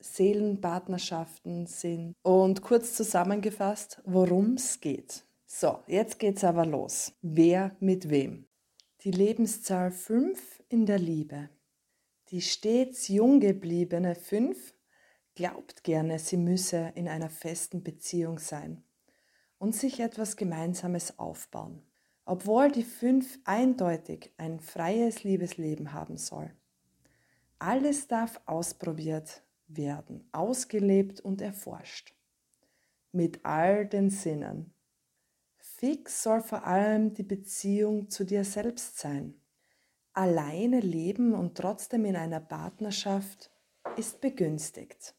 Seelenpartnerschaften sind. Und kurz zusammengefasst, worum es geht. So, jetzt geht's aber los. Wer mit wem? Die Lebenszahl 5 in der Liebe. Die stets jung gebliebene 5 glaubt gerne, sie müsse in einer festen Beziehung sein und sich etwas Gemeinsames aufbauen, obwohl die 5 eindeutig ein freies Liebesleben haben soll. Alles darf ausprobiert, werden, ausgelebt und erforscht. Mit all den Sinnen. Fix soll vor allem die Beziehung zu dir selbst sein. Alleine leben und trotzdem in einer Partnerschaft ist begünstigt.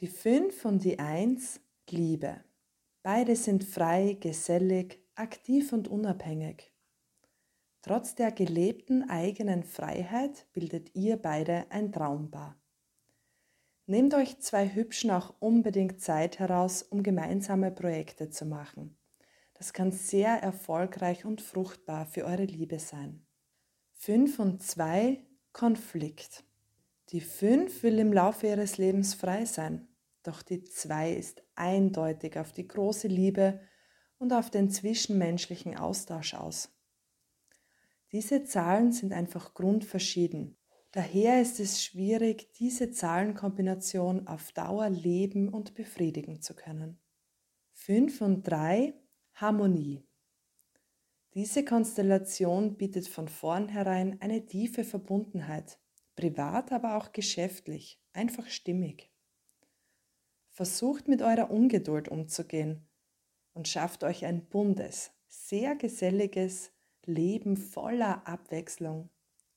Die fünf und die eins Liebe. Beide sind frei, gesellig, aktiv und unabhängig. Trotz der gelebten eigenen Freiheit bildet ihr beide ein Traumpaar. Nehmt euch zwei Hübschen auch unbedingt Zeit heraus, um gemeinsame Projekte zu machen. Das kann sehr erfolgreich und fruchtbar für eure Liebe sein. 5 und 2 Konflikt. Die 5 will im Laufe ihres Lebens frei sein, doch die 2 ist eindeutig auf die große Liebe und auf den zwischenmenschlichen Austausch aus. Diese Zahlen sind einfach grundverschieden Daher ist es schwierig, diese Zahlenkombination auf Dauer leben und befriedigen zu können. 5 und 3 Harmonie. Diese Konstellation bietet von vornherein eine tiefe Verbundenheit, privat, aber auch geschäftlich, einfach stimmig. Versucht mit eurer Ungeduld umzugehen und schafft euch ein buntes, sehr geselliges Leben voller Abwechslung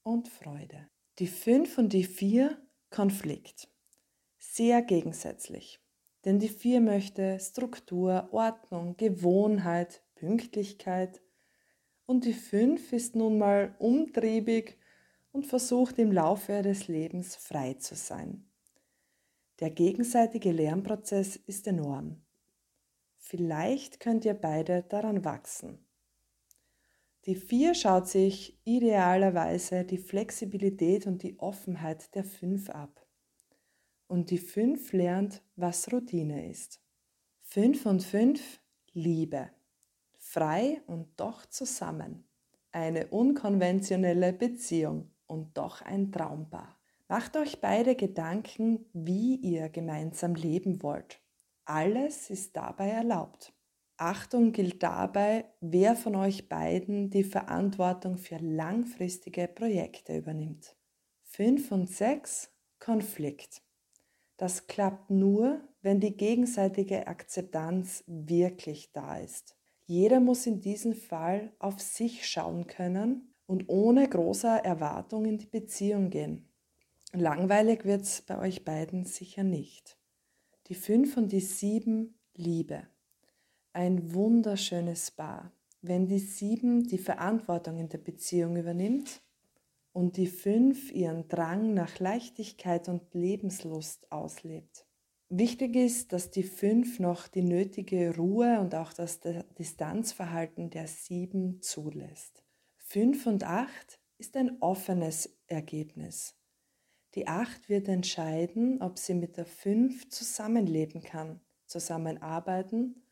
und Freude. Die 5 und die 4 Konflikt. Sehr gegensätzlich. Denn die 4 möchte Struktur, Ordnung, Gewohnheit, Pünktlichkeit. Und die 5 ist nun mal umtriebig und versucht im Laufe des Lebens frei zu sein. Der gegenseitige Lernprozess ist enorm. Vielleicht könnt ihr beide daran wachsen. Die 4 schaut sich idealerweise die Flexibilität und die Offenheit der 5 ab. Und die 5 lernt, was Routine ist. 5 und 5 Liebe. Frei und doch zusammen. Eine unkonventionelle Beziehung und doch ein Traumpaar. Macht euch beide Gedanken, wie ihr gemeinsam leben wollt. Alles ist dabei erlaubt. Achtung gilt dabei, wer von euch beiden die Verantwortung für langfristige Projekte übernimmt. 5 und 6 Konflikt. Das klappt nur, wenn die gegenseitige Akzeptanz wirklich da ist. Jeder muss in diesem Fall auf sich schauen können und ohne großer Erwartung in die Beziehung gehen. Langweilig wird es bei euch beiden sicher nicht. Die 5 und die 7 Liebe ein wunderschönes Paar, wenn die sieben die Verantwortung in der Beziehung übernimmt und die fünf ihren Drang nach Leichtigkeit und Lebenslust auslebt. Wichtig ist, dass die 5 noch die nötige Ruhe und auch das Distanzverhalten der 7 zulässt. 5 und 8 ist ein offenes Ergebnis. Die 8 wird entscheiden, ob sie mit der 5 zusammenleben kann, zusammenarbeiten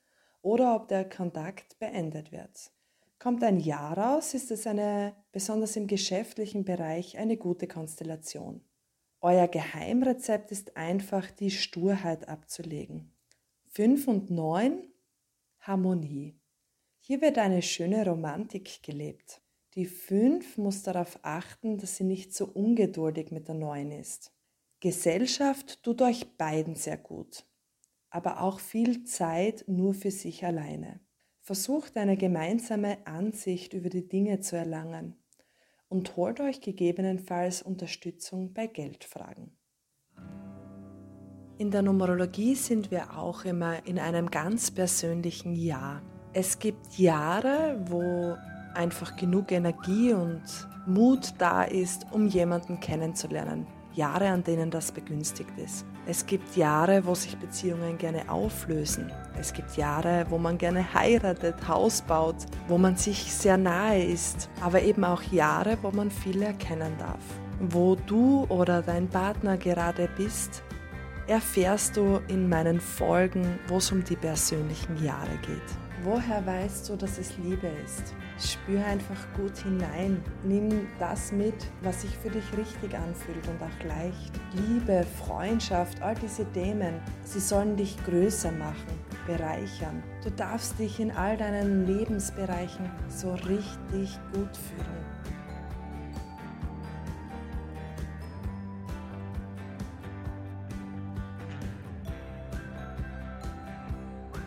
oder ob der Kontakt beendet wird. Kommt ein Ja raus, ist es eine, besonders im geschäftlichen Bereich, eine gute Konstellation. Euer Geheimrezept ist einfach, die Sturheit abzulegen. 5 und 9 Harmonie. Hier wird eine schöne Romantik gelebt. Die 5 muss darauf achten, dass sie nicht so ungeduldig mit der 9 ist. Gesellschaft tut euch beiden sehr gut, aber auch viel Zeit nur für sich alleine. Versucht eine gemeinsame Ansicht über die Dinge zu erlangen und holt euch gegebenenfalls Unterstützung bei Geldfragen. In der Numerologie sind wir auch immer in einem ganz persönlichen Jahr. Es gibt Jahre, wo einfach genug Energie und Mut da ist, um jemanden kennenzulernen. Jahre, an denen das begünstigt ist. Es gibt Jahre, wo sich Beziehungen gerne auflösen. Es gibt Jahre, wo man gerne heiratet, Haus baut, wo man sich sehr nahe ist. Aber eben auch Jahre, wo man viel erkennen darf. Wo du oder dein Partner gerade bist, erfährst du in meinen Folgen, wo es um die persönlichen Jahre geht. Woher weißt du, dass es Liebe ist? Spür einfach gut hinein. Nimm das mit, was sich für dich richtig anfühlt und auch leicht. Liebe, Freundschaft, all diese Themen, sie sollen dich größer machen, bereichern. Du darfst dich in all deinen Lebensbereichen so richtig gut fühlen.